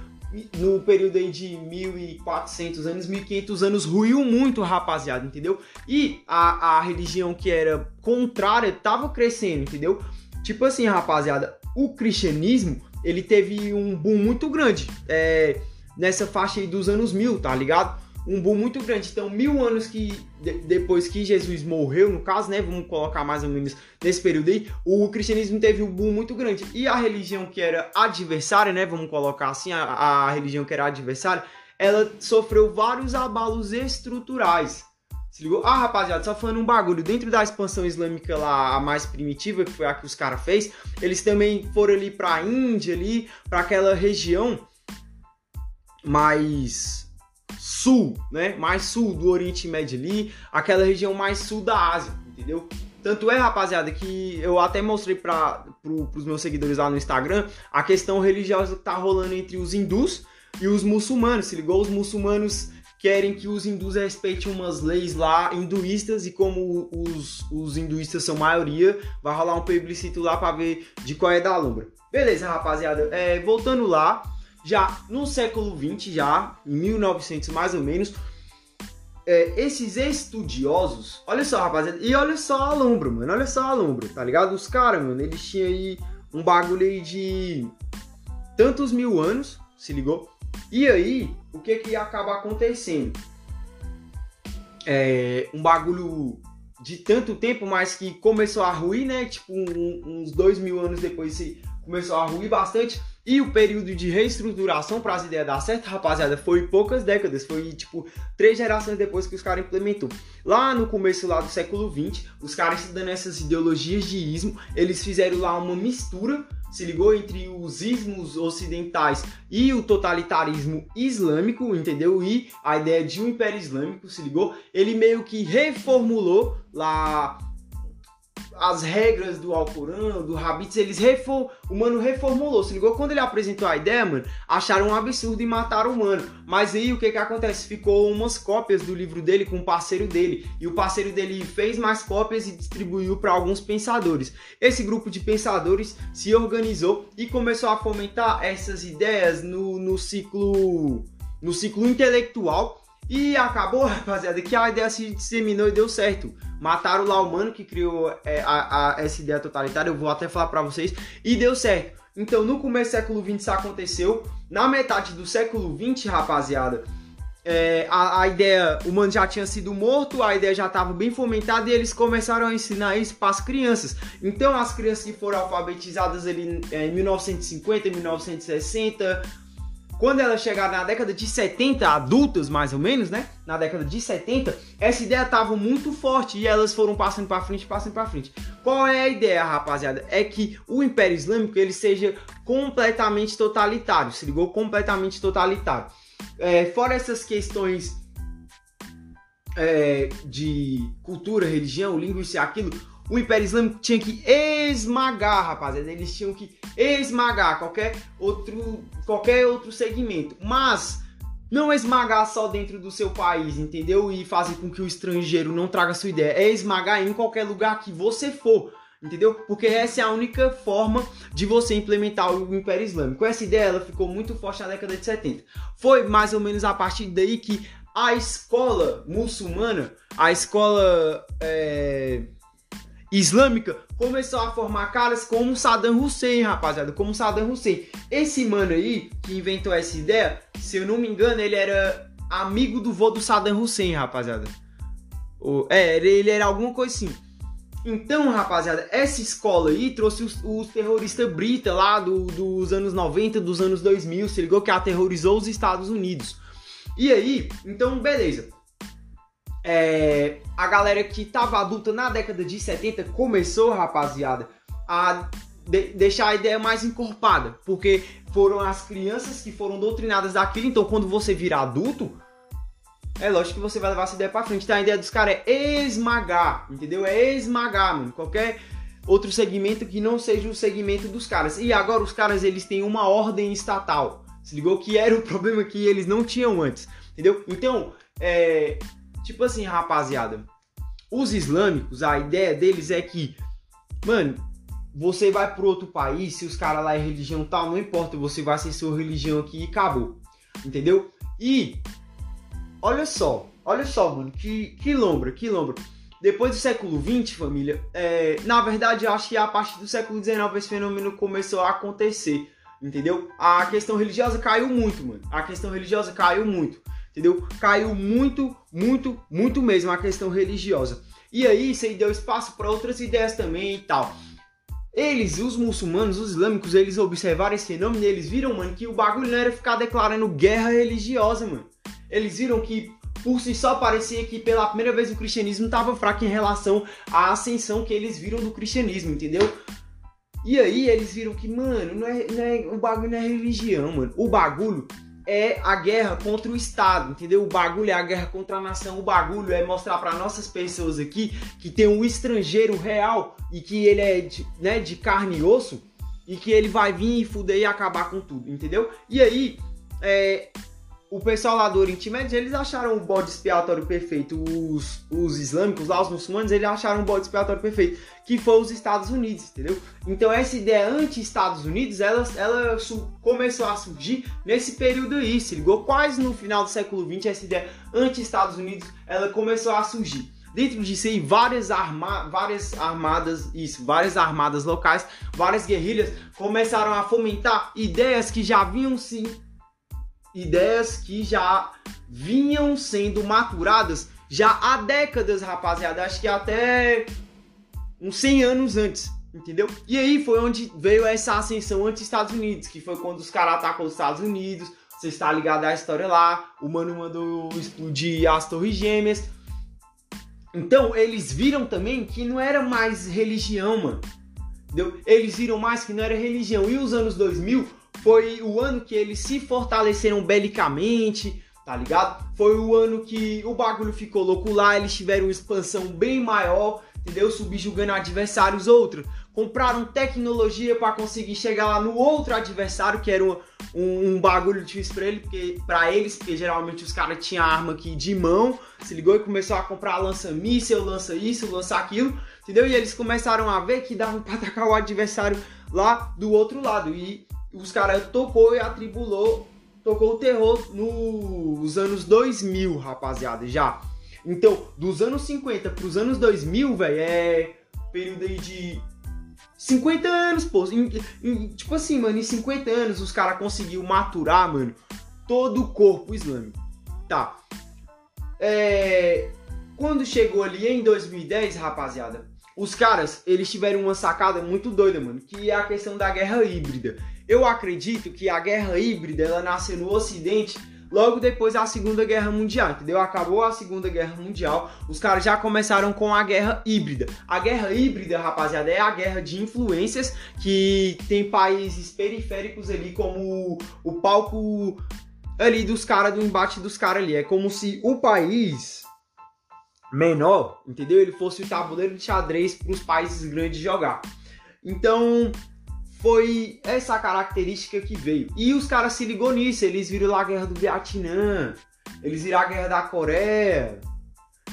no período aí de 1400 anos, 1500 anos, ruiu muito, rapaziada, entendeu? E a, a religião que era contrária tava crescendo, entendeu? Tipo assim, rapaziada, o cristianismo, ele teve um boom muito grande é, nessa faixa aí dos anos mil, tá ligado? um boom muito grande. Então, mil anos que de, depois que Jesus morreu, no caso, né? Vamos colocar mais ou menos nesse período aí, o cristianismo teve um boom muito grande. E a religião que era adversária, né? Vamos colocar assim, a, a religião que era adversária, ela sofreu vários abalos estruturais. Se ligou? Ah, rapaziada, só falando um bagulho. Dentro da expansão islâmica lá, a mais primitiva, que foi a que os caras fez, eles também foram ali pra Índia, ali, para aquela região mais sul, né? Mais sul do Oriente Médio ali, aquela região mais sul da Ásia, entendeu? Tanto é, rapaziada, que eu até mostrei para pro, os meus seguidores lá no Instagram a questão religiosa que tá rolando entre os hindus e os muçulmanos. Se ligou? Os muçulmanos querem que os hindus respeitem umas leis lá hinduístas e como os, os hinduístas são maioria, vai rolar um plebiscito lá para ver de qual é da lombra. Beleza, rapaziada. É, voltando lá, já no século 20, já em 1900 mais ou menos, é, esses estudiosos, olha só, rapaziada, e olha só a lombra, mano, olha só a lombra, tá ligado? Os caras, mano, eles tinham aí um bagulho aí de tantos mil anos, se ligou? E aí, o que que acaba acontecendo? É um bagulho de tanto tempo, mas que começou a ruir, né? Tipo, um, uns dois mil anos depois começou a ruir bastante. E o período de reestruturação para as ideias dar certo, rapaziada, foi poucas décadas, foi tipo três gerações depois que os caras implementou. Lá no começo lá do século 20, os caras estudando essas ideologias de ismo, eles fizeram lá uma mistura, se ligou entre os ismos ocidentais e o totalitarismo islâmico, entendeu? E a ideia de um império islâmico, se ligou? Ele meio que reformulou lá as regras do Alcorão, do Habits, eles refor... o mano reformulou. Se ligou? Quando ele apresentou a ideia, mano, acharam um absurdo e mataram o mano. Mas aí o que que acontece? Ficou umas cópias do livro dele com o parceiro dele. E o parceiro dele fez mais cópias e distribuiu para alguns pensadores. Esse grupo de pensadores se organizou e começou a fomentar essas ideias no, no ciclo no ciclo intelectual e acabou, rapaziada, que a ideia se disseminou e deu certo. Mataram lá o mano que criou é, a, a, essa ideia totalitária, eu vou até falar para vocês, e deu certo. Então, no começo do século XX isso aconteceu. Na metade do século XX, rapaziada, é, a, a, ideia, o mano já tinha sido morto, a ideia já estava bem fomentada e eles começaram a ensinar isso para as crianças. Então, as crianças que foram alfabetizadas ali é, em 1950, 1960, quando ela chegar na década de 70, adultas mais ou menos, né? Na década de 70, essa ideia estava muito forte e elas foram passando para frente, passando para frente. Qual é a ideia, rapaziada? É que o Império Islâmico ele seja completamente totalitário, se ligou? Completamente totalitário. É, fora essas questões é, de cultura, religião, língua e aquilo, o Império Islâmico tinha que esmagar, rapaziada. Eles tinham que esmagar qualquer outro, qualquer outro segmento. Mas não esmagar só dentro do seu país, entendeu? E fazer com que o estrangeiro não traga sua ideia. É esmagar em qualquer lugar que você for, entendeu? Porque essa é a única forma de você implementar o Império Islâmico. Essa ideia ela ficou muito forte na década de 70. Foi mais ou menos a partir daí que a escola muçulmana, a escola é, islâmica, começou a formar caras como Saddam Hussein, rapaziada, como Saddam Hussein. Esse mano aí que inventou essa ideia, se eu não me engano, ele era amigo do vô do Saddam Hussein, rapaziada. É, ele era alguma coisa assim. Então, rapaziada, essa escola aí trouxe os, os terroristas brita lá do, dos anos 90, dos anos 2000, se ligou que aterrorizou os Estados Unidos. E aí, então, beleza. É, a galera que tava adulta na década de 70 começou, rapaziada, a de, deixar a ideia mais encorpada, porque foram as crianças que foram doutrinadas daquilo, então quando você vira adulto, é lógico que você vai levar essa ideia pra frente. Então a ideia dos caras é esmagar, entendeu? É esmagar, mano. Qualquer outro segmento que não seja o segmento dos caras. E agora os caras, eles têm uma ordem estatal. Se ligou que era o problema que eles não tinham antes, entendeu? Então, é... Tipo assim, rapaziada. Os islâmicos, a ideia deles é que, mano, você vai pro outro país, se os caras lá é religião tal, não importa, você vai ser sua religião aqui e acabou. Entendeu? E olha só, olha só, mano, que, que lombra, que lombra. Depois do século XX, família, é, na verdade, eu acho que a partir do século XIX esse fenômeno começou a acontecer, entendeu? A questão religiosa caiu muito, mano. A questão religiosa caiu muito, entendeu? Caiu muito, muito, muito mesmo a questão religiosa. E aí, isso aí deu espaço para outras ideias também e tal. Eles, os muçulmanos, os islâmicos, eles observaram esse fenômeno e eles viram, mano, que o bagulho não era ficar declarando guerra religiosa, mano eles viram que por si só parecia que pela primeira vez o cristianismo estava fraco em relação à ascensão que eles viram do cristianismo, entendeu? E aí eles viram que, mano, não é, não é, o bagulho não é religião, mano. O bagulho é a guerra contra o Estado, entendeu? O bagulho é a guerra contra a nação. O bagulho é mostrar para nossas pessoas aqui que tem um estrangeiro real e que ele é de, né, de carne e osso e que ele vai vir e fuder e acabar com tudo, entendeu? E aí, é, o pessoal lá do Oriente Médio, eles acharam o bode expiatório perfeito. Os, os islâmicos lá, os muçulmanos, eles acharam o bode expiatório perfeito, que foi os Estados Unidos, entendeu? Então essa ideia anti-Estados Unidos, ela, ela começou a surgir nesse período aí, se ligou? Quase no final do século XX, essa ideia anti-Estados Unidos, ela começou a surgir. Dentro disso aí, várias, arma várias armadas, isso, várias armadas locais, várias guerrilhas começaram a fomentar ideias que já vinham se ideias que já vinham sendo maturadas já há décadas, rapaziada. Acho que até uns 100 anos antes, entendeu? E aí foi onde veio essa ascensão anti-Estados Unidos, que foi quando os caras atacam os Estados Unidos. Você está ligado à história lá. O mano mandou explodir as Torres Gêmeas. Então eles viram também que não era mais religião, mano. Entendeu? Eles viram mais que não era religião. E os anos 2000 foi o ano que eles se fortaleceram belicamente, tá ligado? Foi o ano que o bagulho ficou louco lá, eles tiveram uma expansão bem maior, entendeu? Subjugando adversários outros. Compraram tecnologia para conseguir chegar lá no outro adversário, que era um, um, um bagulho difícil pra, ele, porque, pra eles, porque geralmente os caras tinham arma aqui de mão, se ligou e começou a comprar lança-míssel, lança isso, lança aquilo, entendeu? E eles começaram a ver que dava pra atacar o adversário lá do outro lado. E os caras tocou e atribulou, tocou o terror nos anos 2000, rapaziada, já. Então, dos anos 50 pros anos 2000, velho, é período aí de 50 anos, pô. Em, em, tipo assim, mano, em 50 anos os caras conseguiu maturar, mano, todo o corpo islâmico. Tá. É, quando chegou ali em 2010, rapaziada, os caras, eles tiveram uma sacada muito doida, mano, que é a questão da guerra híbrida. Eu acredito que a guerra híbrida ela nasceu no Ocidente logo depois da Segunda Guerra Mundial, entendeu? Acabou a Segunda Guerra Mundial, os caras já começaram com a guerra híbrida. A guerra híbrida, rapaziada, é a guerra de influências que tem países periféricos ali como o, palco ali dos caras, do embate dos caras ali. É como se o país menor, entendeu? Ele fosse o tabuleiro de xadrez para os países grandes jogar. Então, foi essa característica que veio. E os caras se ligou nisso, eles viram lá a guerra do Vietnã, eles viram a guerra da Coreia,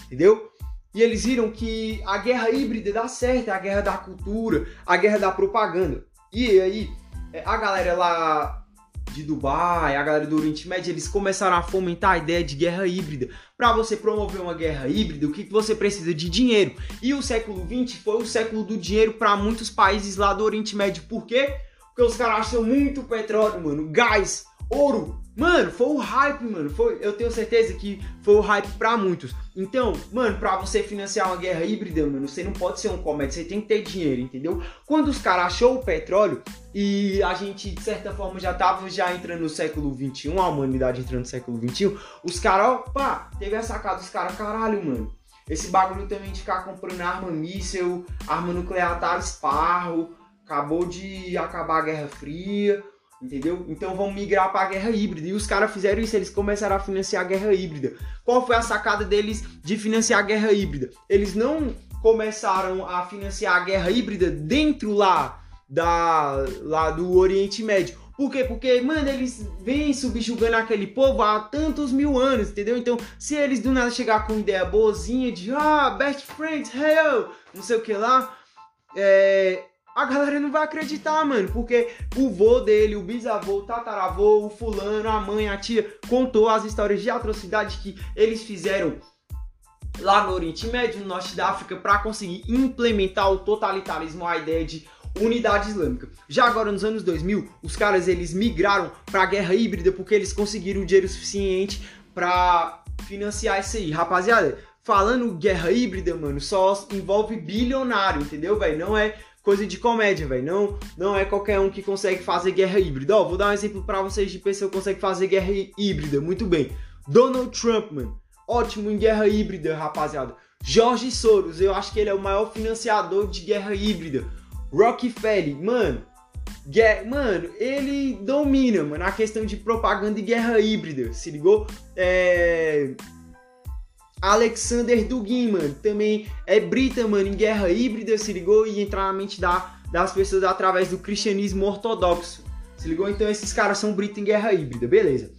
entendeu? E eles viram que a guerra híbrida dá certo, é a guerra da cultura, a guerra da propaganda. E aí, é, a galera lá de Dubai, a galera do Oriente Médio, eles começaram a fomentar a ideia de guerra híbrida. Para você promover uma guerra híbrida, o que, você precisa de dinheiro? E o século XX foi o século do dinheiro para muitos países lá do Oriente Médio. Por quê? Porque os caras acham muito petróleo, mano, gás, ouro. Mano, foi o hype, mano. Foi, eu tenho certeza que foi o hype para muitos. Então, mano, para você financiar uma guerra híbrida, mano, você não pode ser um comércio, você tem que ter dinheiro, entendeu? Quando os caras achou o petróleo e a gente, de certa forma, já tava já entrando no século 21, a humanidade entrando no século 21, os caras, opa, teve a sacada dos caras, caralho, mano. Esse bagulho também de ficar comprando arma míssel, arma nuclear tá esparro, acabou de acabar a Guerra Fria Entendeu? Então vão migrar para a guerra híbrida. E os caras fizeram isso, eles começaram a financiar a guerra híbrida. Qual foi a sacada deles de financiar a guerra híbrida? Eles não começaram a financiar a guerra híbrida dentro lá da lá do Oriente Médio. Por quê? Porque, mano, eles vêm subjugando aquele povo há tantos mil anos, entendeu? Então, se eles do nada chegar com ideia boazinha de ah, best friends, hey, não sei o que lá, é, a galera não vai acreditar, mano, porque o vô dele, o bisavô, o tataravô, o fulano, a mãe, a tia, contou as histórias de atrocidade que eles fizeram lá no Oriente Médio, no Norte da África, para conseguir implementar o totalitarismo, a ideia de unidade islâmica. Já agora nos anos 2000, os caras eles migraram para a guerra híbrida porque eles conseguiram dinheiro suficiente para financiar isso aí. Rapaziada, falando guerra híbrida, mano, só envolve bilionário, entendeu, velho? Não é coisa de comédia, velho. Não, não é qualquer um que consegue fazer guerra híbrida. Ó, vou dar um exemplo para vocês de pessoa que consegue fazer guerra híbrida. Muito bem. Donald Trump, mano. Ótimo em guerra híbrida, rapaziada. Jorge Soros, eu acho que ele é o maior financiador de guerra híbrida. Rockefeller, mano. Guerra, mano, ele domina, mano, a questão de propaganda e guerra híbrida, se ligou? É Alexander Dugin, mano, também é brita, mano, em guerra híbrida, se ligou? E entrar na mente da, das pessoas através do cristianismo ortodoxo, se ligou? Então esses caras são brita em guerra híbrida, beleza.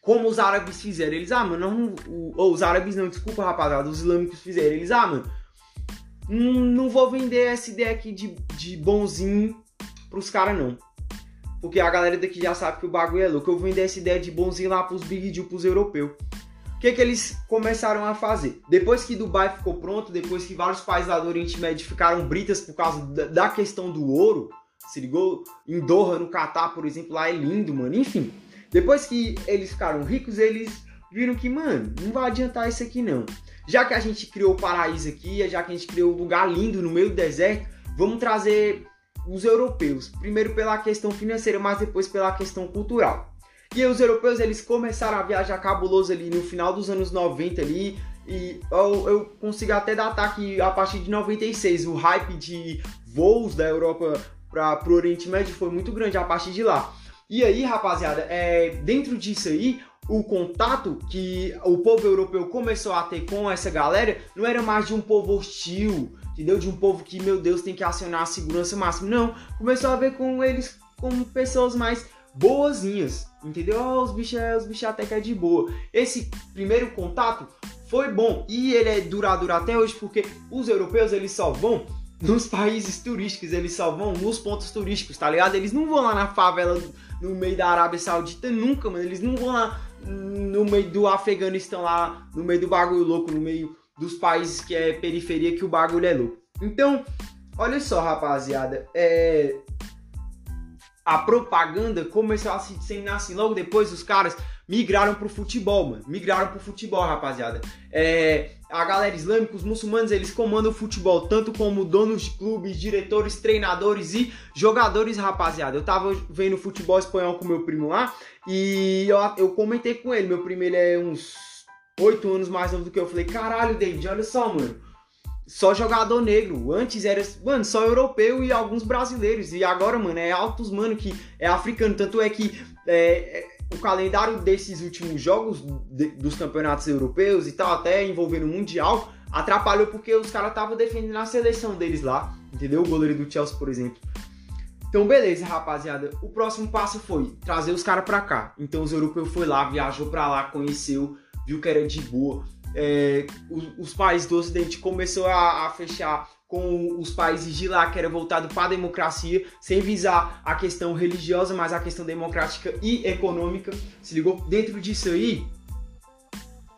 Como os árabes fizeram, eles, ah, mano, não, ou os árabes não, desculpa, rapaziada, os islâmicos fizeram, eles, ah, mano, não, não vou vender essa ideia aqui de, de bonzinho pros caras, não. Porque a galera daqui já sabe que o bagulho é louco. Eu vou vender essa ideia de bonzinho lá pros Big Deal, pros europeus. O que, que eles começaram a fazer? Depois que Dubai ficou pronto, depois que vários países do Oriente Médio ficaram britas por causa da questão do ouro, se ligou? Em Doha, no Catar, por exemplo, lá é lindo, mano. Enfim, depois que eles ficaram ricos, eles viram que, mano, não vai adiantar isso aqui não. Já que a gente criou o paraíso aqui, já que a gente criou um lugar lindo no meio do deserto, vamos trazer os europeus. Primeiro pela questão financeira, mas depois pela questão cultural. E os europeus eles começaram a viajar cabuloso ali no final dos anos 90 ali. E eu, eu consigo até datar que a partir de 96 o hype de voos da Europa para o Oriente Médio foi muito grande a partir de lá. E aí, rapaziada, é, dentro disso aí, o contato que o povo europeu começou a ter com essa galera não era mais de um povo hostil, entendeu? De um povo que, meu Deus, tem que acionar a segurança máxima. Não, começou a ver com eles como pessoas mais boazinhas, entendeu? Oh, os bichos os bichos até que é de boa. Esse primeiro contato foi bom e ele é duradouro até hoje porque os europeus eles só vão nos países turísticos, eles só vão nos pontos turísticos, tá ligado? Eles não vão lá na favela no meio da Arábia Saudita nunca, mano. Eles não vão lá no meio do Afeganistão lá, no meio do bagulho louco, no meio dos países que é periferia que o bagulho é louco. Então, olha só, rapaziada, é a propaganda começou a se disseminar assim. Logo depois, os caras migraram pro futebol, mano. Migraram pro futebol, rapaziada. É, a galera islâmica, os muçulmanos, eles comandam o futebol, tanto como donos de clubes, diretores, treinadores e jogadores, rapaziada. Eu tava vendo futebol espanhol com meu primo lá e eu, eu comentei com ele. Meu primo, ele é uns oito anos mais novo do que eu. Eu falei, caralho, David, olha só, mano só jogador negro. Antes era, mano, só europeu e alguns brasileiros. E agora, mano, é altos, mano, que é africano. Tanto é que é, é, o calendário desses últimos jogos de, dos campeonatos europeus e tal, até envolvendo o Mundial, atrapalhou porque os caras estavam defendendo a seleção deles lá. Entendeu? O goleiro do Chelsea, por exemplo. Então, beleza, rapaziada. O próximo passo foi trazer os caras pra cá. Então, os europeus foi lá, viajou pra lá, conheceu, viu que era de boa. É, os, os, países do Ocidente começou a, a, fechar com os países de lá que era voltado para a democracia, sem visar a questão religiosa, mas a questão democrática e econômica. Se ligou? Dentro disso aí,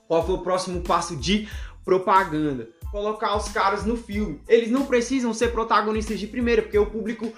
qual foi o próximo passo de propaganda? Colocar os caras no filme. Eles não precisam ser protagonistas de primeira, porque o público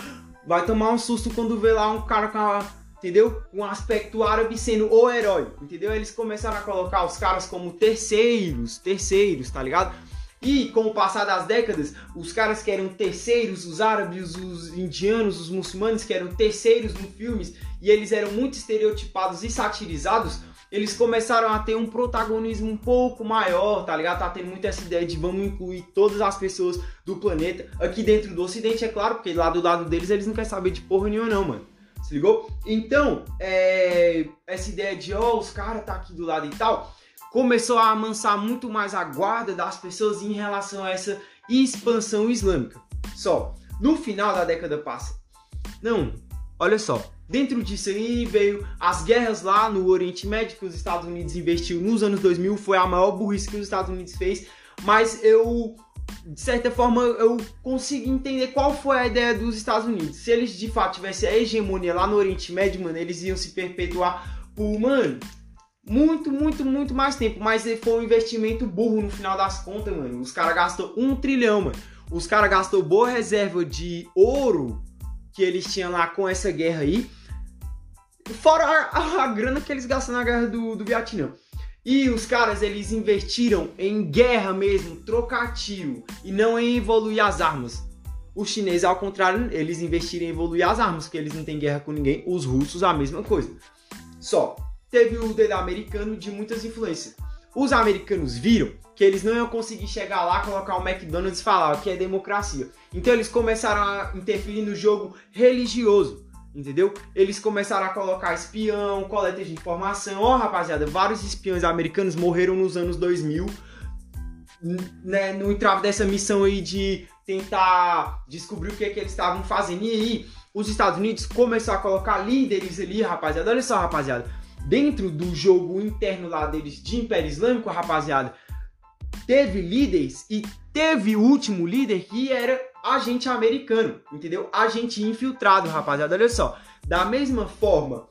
vai tomar um susto quando vê lá um cara com a, entendeu? Um aspecto árabe sendo o herói, entendeu? Eles começaram a colocar os caras como terceiros, terceiros, tá ligado? E com o passar das décadas, os caras que eram terceiros, os árabes, os indianos, os muçulmanos que eram terceiros nos filmes, e eles eram muito estereotipados e satirizados, eles começaram a ter um protagonismo um pouco maior, tá ligado? Tá tendo muito essa ideia de vamos incluir todas as pessoas do planeta aqui dentro do Ocidente, é claro, porque lá do lado deles eles não querem saber de porra nenhuma, não, mano. Se ligou? Então, é... essa ideia de, ó, oh, os caras tá aqui do lado e tal, começou a amansar muito mais a guarda das pessoas em relação a essa expansão islâmica. Só, no final da década passa. Não, olha só, Dentro disso aí veio as guerras lá no Oriente Médio que os Estados Unidos investiu nos anos 2000, foi a maior burrice que os Estados Unidos fez, mas eu de certa forma eu consigo entender qual foi a ideia dos Estados Unidos. Se eles de fato tivessem a hegemonia lá no Oriente Médio, mano, eles iam se perpetuar por, mano, muito, muito, muito mais tempo. Mas foi um investimento burro no final das contas, mano. Os caras gastou um trilhão, mano. Os caras gastou boa reserva de ouro que eles tinham lá com essa guerra aí. Fora a, a, grana que eles gastam na guerra do, do Vietnã. E os caras, eles investiram em guerra mesmo, trocar tiro, e não em evoluir as armas. Os chineses, ao contrário, eles investiram em evoluir as armas, porque eles não têm guerra com ninguém. Os russos, a mesma coisa. Só, teve o dedo americano de muitas influências. Os americanos viram que eles não iam conseguir chegar lá, colocar o McDonald's e falar que é democracia. Então eles começaram a interferir no jogo religioso entendeu? Eles começaram a colocar espião, coleta de informação. Ó, oh, rapaziada, vários espiões americanos morreram nos anos 2000, né, no entrave dessa missão aí de tentar descobrir o que, é que eles estavam fazendo. E aí, os Estados Unidos começaram a colocar líderes ali, rapaziada. Olha só, rapaziada. Dentro do jogo interno lá deles de Império Islâmico, rapaziada, teve líderes e teve o último líder que era agente americano, entendeu? Agente infiltrado, rapaziada. Olha só, da mesma forma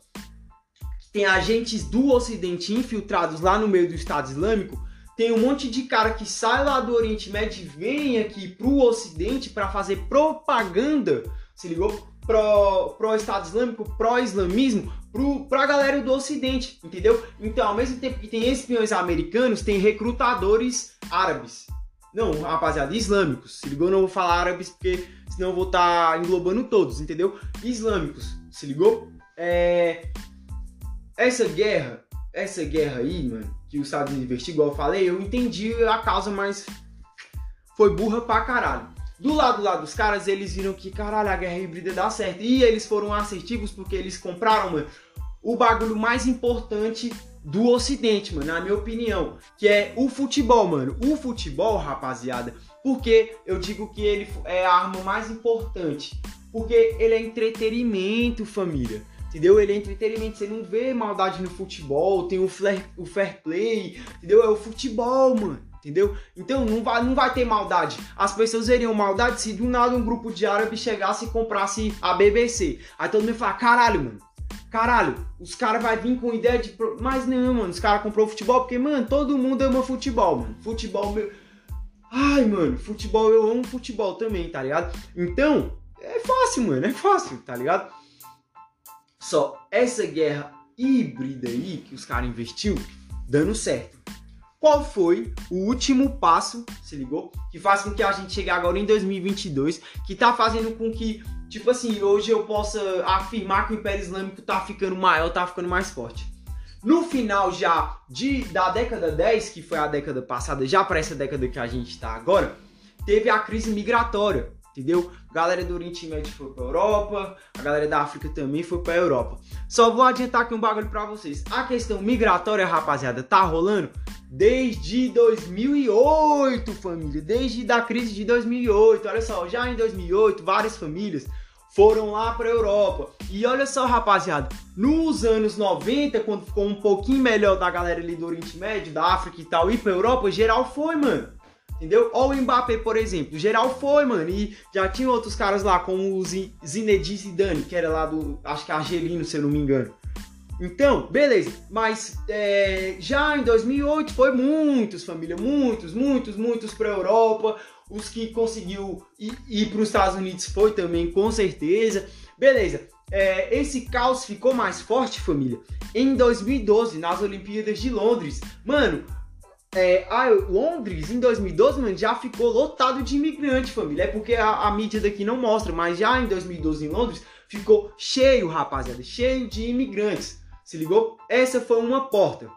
que tem agentes do Ocidente infiltrados lá no meio do Estado Islâmico, tem um monte de cara que sai lá do Oriente Médio e vem aqui pro Ocidente para fazer propaganda, se ligou? Pro, pro Estado Islâmico, pró-islamismo, pro, pra galera do Ocidente, entendeu? Então, ao mesmo tempo que tem espiões americanos, tem recrutadores árabes, não, rapaziada, islâmicos. Se ligou? Não vou falar árabes porque senão eu vou estar tá englobando todos, entendeu? Islâmicos. Se ligou? É... Essa guerra, essa guerra aí, mano, que os Estados Unidos investiu, igual eu falei, eu entendi a causa, mas foi burra pra caralho. Do lado lá dos caras, eles viram que, caralho, a guerra híbrida dá certo. E eles foram assertivos porque eles compraram, mano, o bagulho mais importante do Ocidente, mano, na minha opinião, que é o futebol, mano. O futebol, rapaziada, porque eu digo que ele é a arma mais importante, porque ele é entretenimento, família. Entendeu? Ele é entretenimento, você não vê maldade no futebol, tem o, flair, o fair play, entendeu? É o futebol, mano entendeu? Então não vai, não vai ter maldade. As pessoas veriam maldade se do nada um grupo de árabes chegasse e comprasse a BBC. Aí todo mundo fala, caralho, mano, Caralho, os caras vão vir com ideia de. Mas não, mano, os caras comprou futebol porque, mano, todo mundo ama futebol, mano. Futebol meu. Ai, mano, futebol, eu amo futebol também, tá ligado? Então, é fácil, mano, é fácil, tá ligado? Só essa guerra híbrida aí que os caras investiu, dando certo. Qual foi o último passo, se ligou? Que faz com que a gente chegue agora em 2022, que tá fazendo com que tipo assim, hoje eu possa afirmar que o Império Islâmico tá ficando maior, tá ficando mais forte. No final já de, da década 10, que foi a década passada, já para essa década que a gente está agora, teve a crise migratória, entendeu? A galera do Oriente Médio foi para Europa, a galera da África também foi para Europa. Só vou adiantar aqui um bagulho para vocês. A questão migratória, rapaziada, tá rolando desde 2008, família, desde da crise de 2008. Olha só, já em 2008, várias famílias foram lá pra Europa. E olha só, rapaziada, nos anos 90, quando ficou um pouquinho melhor da galera ali do Oriente Médio, da África e tal, ir pra Europa, geral foi, mano. Entendeu? Olha o Mbappé, por exemplo. Geral foi, mano. E já tinha outros caras lá, como o Zinedine Zidane, que era lá do, acho que argelino, se eu não me engano. Então, beleza. Mas é, já em 2008 foi muitos, família, muitos, muitos, muitos para Europa. Os que conseguiu ir, ir para os Estados Unidos foi também, com certeza. Beleza. É, esse caos ficou mais forte, família, em 2012, nas Olimpíadas de Londres. Mano, é, a Londres, em 2012, mano, já ficou lotado de imigrante, família. É porque a, a mídia daqui não mostra, mas já em 2012 em Londres ficou cheio, rapaziada, cheio de imigrantes. Se ligou? Essa foi uma porta.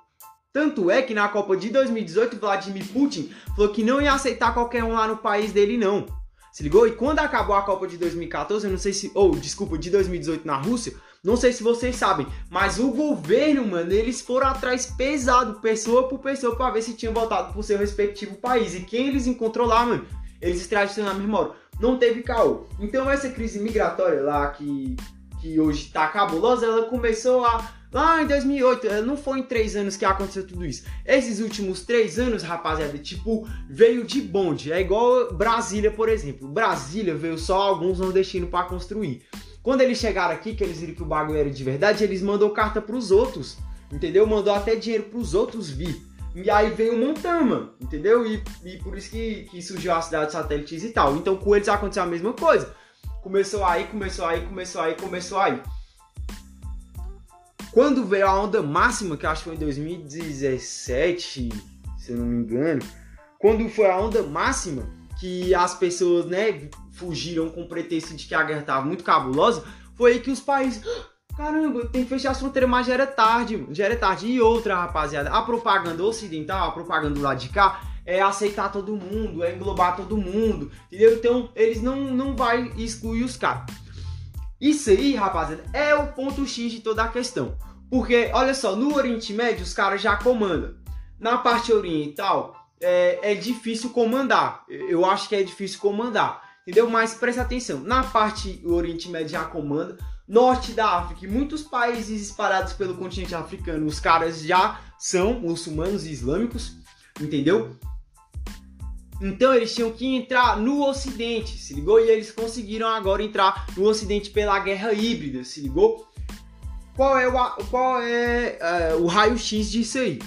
Tanto é que na Copa de 2018, Vladimir Putin falou que não ia aceitar qualquer um lá no país dele, não. Se ligou? E quando acabou a Copa de 2014, eu não sei se. Ou, oh, desculpa, de 2018 na Rússia, não sei se vocês sabem, mas o governo, mano, eles foram atrás pesado, pessoa por pessoa, pra ver se tinha voltado pro seu respectivo país. E quem eles encontrou lá, mano, eles extradicionaram na memória. Não teve caô. Então essa crise migratória lá que, que hoje tá cabulosa, ela começou a Lá em 2008, eh, não foi em três anos que aconteceu tudo isso. Esses últimos três anos, rapaziada, tipo, veio de bonde. É igual Brasília, por exemplo. Brasília veio só alguns nordestinos para construir. Quando eles chegaram aqui, que eles viram que o bagulho era de verdade, eles mandou carta pros outros. Entendeu? Mandou até dinheiro pros outros vir. E aí veio Montama, entendeu? E, e por isso que, que surgiu a cidade de satélites e tal. Então com eles aconteceu a mesma coisa. Começou aí, começou aí, começou aí, começou aí. Quando veio a onda máxima, que acho que foi em 2017, se eu não me engano, quando foi a onda máxima que as pessoas, né, fugiram com o pretexto de que a guerra estava muito cabulosa, foi aí que os países Caramba, tem que fechar as fronteiras, mas já era tarde, já era tarde. E outra, rapaziada, a propaganda ocidental, a propaganda lado de cá, é aceitar todo mundo, é englobar todo mundo, entendeu? Então, eles não, não vai excluir os caras. Isso aí, rapaziada, é o ponto X de toda a questão. Porque, olha só, no Oriente Médio os caras já comandam. Na parte oriental é, é difícil comandar. Eu acho que é difícil comandar. Entendeu? Mas presta atenção. Na parte o Oriente Médio já comanda. Norte da África e muitos países espalhados pelo continente africano, os caras já são muçulmanos e islâmicos, entendeu? Então eles tinham que entrar no Ocidente, se ligou? E eles conseguiram agora entrar no Ocidente pela guerra híbrida, se ligou? Qual é o, qual é, é o raio-x disso aí?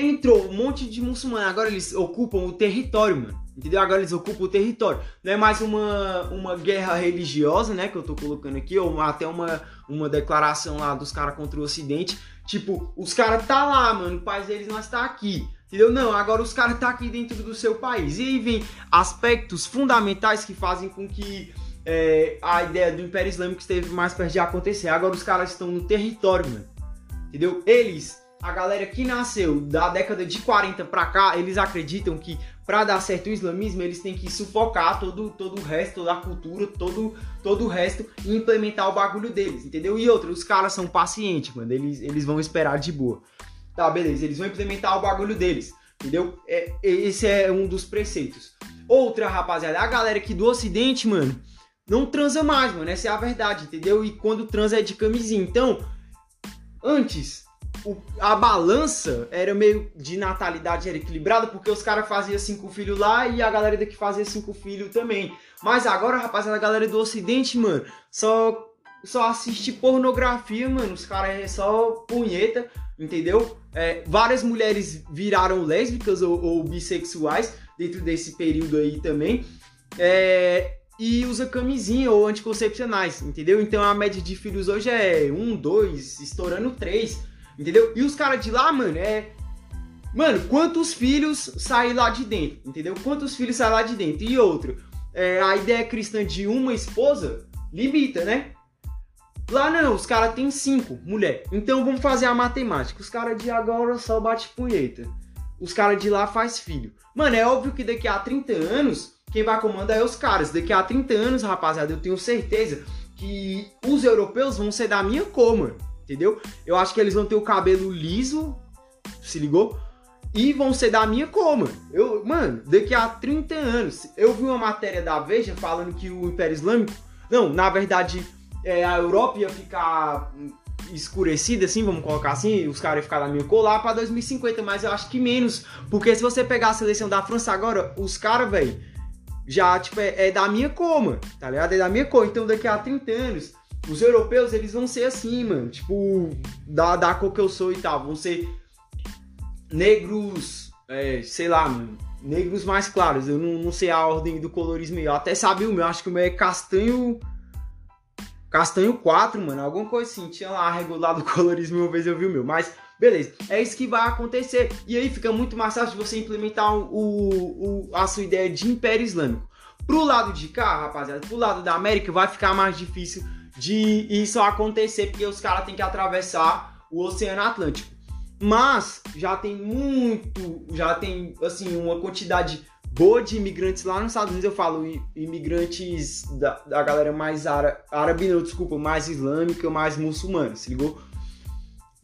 Entrou um monte de muçulmanos, agora eles ocupam o território, mano. Entendeu? Agora eles ocupam o território. Não é mais uma, uma guerra religiosa, né? Que eu tô colocando aqui, ou até uma, uma declaração lá dos caras contra o Ocidente. Tipo, os caras tá lá, mano. O país deles não está aqui. Entendeu? Não, agora os caras tá aqui dentro do seu país. E aí vem aspectos fundamentais que fazem com que é, a ideia do Império Islâmico esteve mais perto de acontecer. Agora os caras estão no território, mano. Entendeu? Eles, a galera que nasceu da década de 40 pra cá, eles acreditam que para dar certo o islamismo, eles têm que sufocar todo, todo o resto, toda a cultura, todo, todo o resto e implementar o bagulho deles, entendeu? E outro, os caras são pacientes, mano. Eles, eles vão esperar de boa. Tá, beleza, eles vão implementar o bagulho deles, entendeu? É, esse é um dos preceitos. Outra, rapaziada, a galera aqui do ocidente, mano, não transa mais, mano. Essa é a verdade, entendeu? E quando transa é de camisinha. Então, antes, o, a balança era meio de natalidade era equilibrada, porque os caras faziam cinco filhos lá e a galera daqui fazia cinco filhos também. Mas agora, rapaziada, a galera do ocidente, mano, só só assiste pornografia, mano. Os caras é só punheta, entendeu? É, várias mulheres viraram lésbicas ou, ou, bissexuais dentro desse período aí também. É, e usa camisinha ou anticoncepcionais, entendeu? Então a média de filhos hoje é um, dois, estourando três, entendeu? E os caras de lá, mano, é. Mano, quantos filhos saem lá de dentro, entendeu? Quantos filhos saem lá de dentro? E outro, é, a ideia cristã de uma esposa limita, né? Lá não, os caras têm cinco mulher. Então vamos fazer a matemática. Os caras de agora só bate punheta. Os caras de lá faz filho. Mano, é óbvio que daqui a 30 anos, quem vai comandar é os caras. Daqui a 30 anos, rapaziada, eu tenho certeza que os europeus vão ser da minha cor, mano. Entendeu? Eu acho que eles vão ter o cabelo liso, se ligou? E vão ser da minha cor, mano. Eu, mano, daqui a 30 anos, eu vi uma matéria da Veja falando que o Império Islâmico Não, na verdade, é, a Europa ia ficar escurecida, assim, vamos colocar assim, os caras iam ficar na minha cor lá pra 2050, mas eu acho que menos. Porque se você pegar a seleção da França agora, os caras, velho, já, tipo, é, é, da minha cor, mano, tá ligado? É da minha cor. Então daqui a 30 anos, os europeus, eles vão ser assim, mano, tipo, da, da cor que eu sou e tal, vão ser negros, é, sei lá, mano, negros mais claros. Eu não, não sei a ordem do colorismo. Eu até sabia o meu, acho que o meu é castanho. Castanho 4, mano, alguma coisa assim. Tinha lá regulado o colorismo uma vez eu vi o meu. Mas, beleza, é isso que vai acontecer. E aí fica muito mais fácil você implementar o, o, a sua ideia de Império Islâmico. Pro lado de cá, rapaziada, pro lado da América, vai ficar mais difícil de isso acontecer, porque os caras têm que atravessar o Oceano Atlântico. Mas já tem muito, já tem assim uma quantidade boa de imigrantes lá nos Estados Unidos. Eu falo imigrantes da, da galera mais árabe, não, desculpa, mais islâmica, mais muçulmana, se ligou?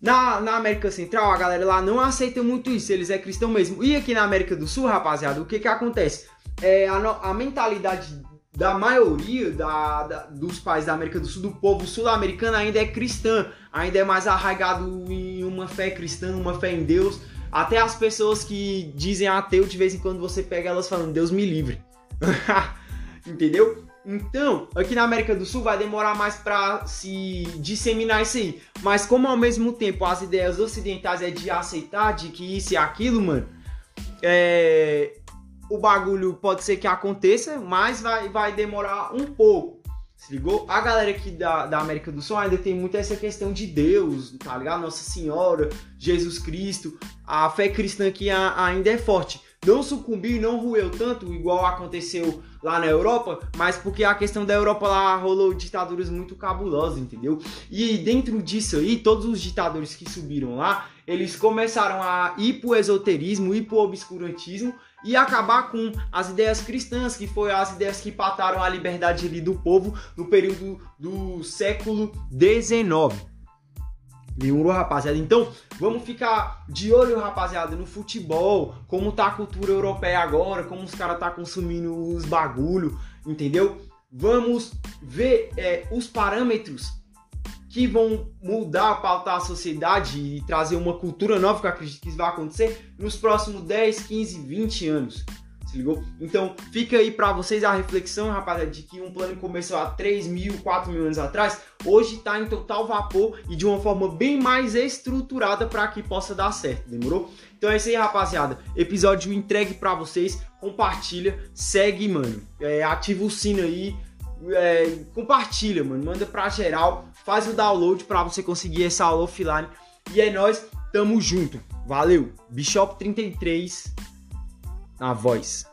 Na, na América Central, a galera lá não aceita muito isso, eles é cristão mesmo. E aqui na América do Sul, rapaziada, o que que acontece? É, a, a mentalidade da maioria da, da, dos países da América do Sul, do povo sul-americano, ainda é cristã, ainda é mais arraigado em uma fé cristã, uma fé em Deus. Até as pessoas que dizem ateu, de vez em quando você pega elas falando, Deus me livre. Entendeu? Então, aqui na América do Sul vai demorar mais para se disseminar isso aí. Mas como ao mesmo tempo as ideias ocidentais é de aceitar de que isso e aquilo, mano, é, o bagulho pode ser que aconteça, mas vai, vai demorar um pouco. Se ligou? A galera aqui da, da América do Sul ainda tem muito essa questão de Deus, tá ligado? Nossa Senhora, Jesus Cristo. A fé cristã aqui ainda é forte. Não sucumbiu, não rueu tanto, igual aconteceu lá na Europa, mas porque a questão da Europa lá rolou ditaduras muito cabulosas, entendeu? E dentro disso aí, todos os ditadores que subiram lá, eles começaram a ir pro esoterismo, ir pro obscurantismo e acabar com as ideias cristãs, que foi as ideias que pataram a liberdade do povo no período do século XIX. Demorou, rapaziada? Então, vamos ficar de olho, rapaziada, no futebol, como tá a cultura europeia agora, como os caras tá consumindo os bagulho, entendeu? Vamos ver é, os parâmetros que vão mudar, pautar a sociedade e trazer uma cultura nova, que eu acredito que isso vai acontecer nos próximos 10, 15, 20 anos. Se ligou? Então fica aí para vocês a reflexão, rapaziada, de que um plano começou há 3 mil, 4 mil anos atrás, hoje está em total vapor e de uma forma bem mais estruturada para que possa dar certo, demorou? Então é isso aí, rapaziada. Episódio entregue para vocês, compartilha, segue, mano, é, ativa o sino aí, é, compartilha, mano, manda pra geral faz o download para você conseguir essa aula offline. E é nós, tamo junto. Valeu. Bishop 33 na voz.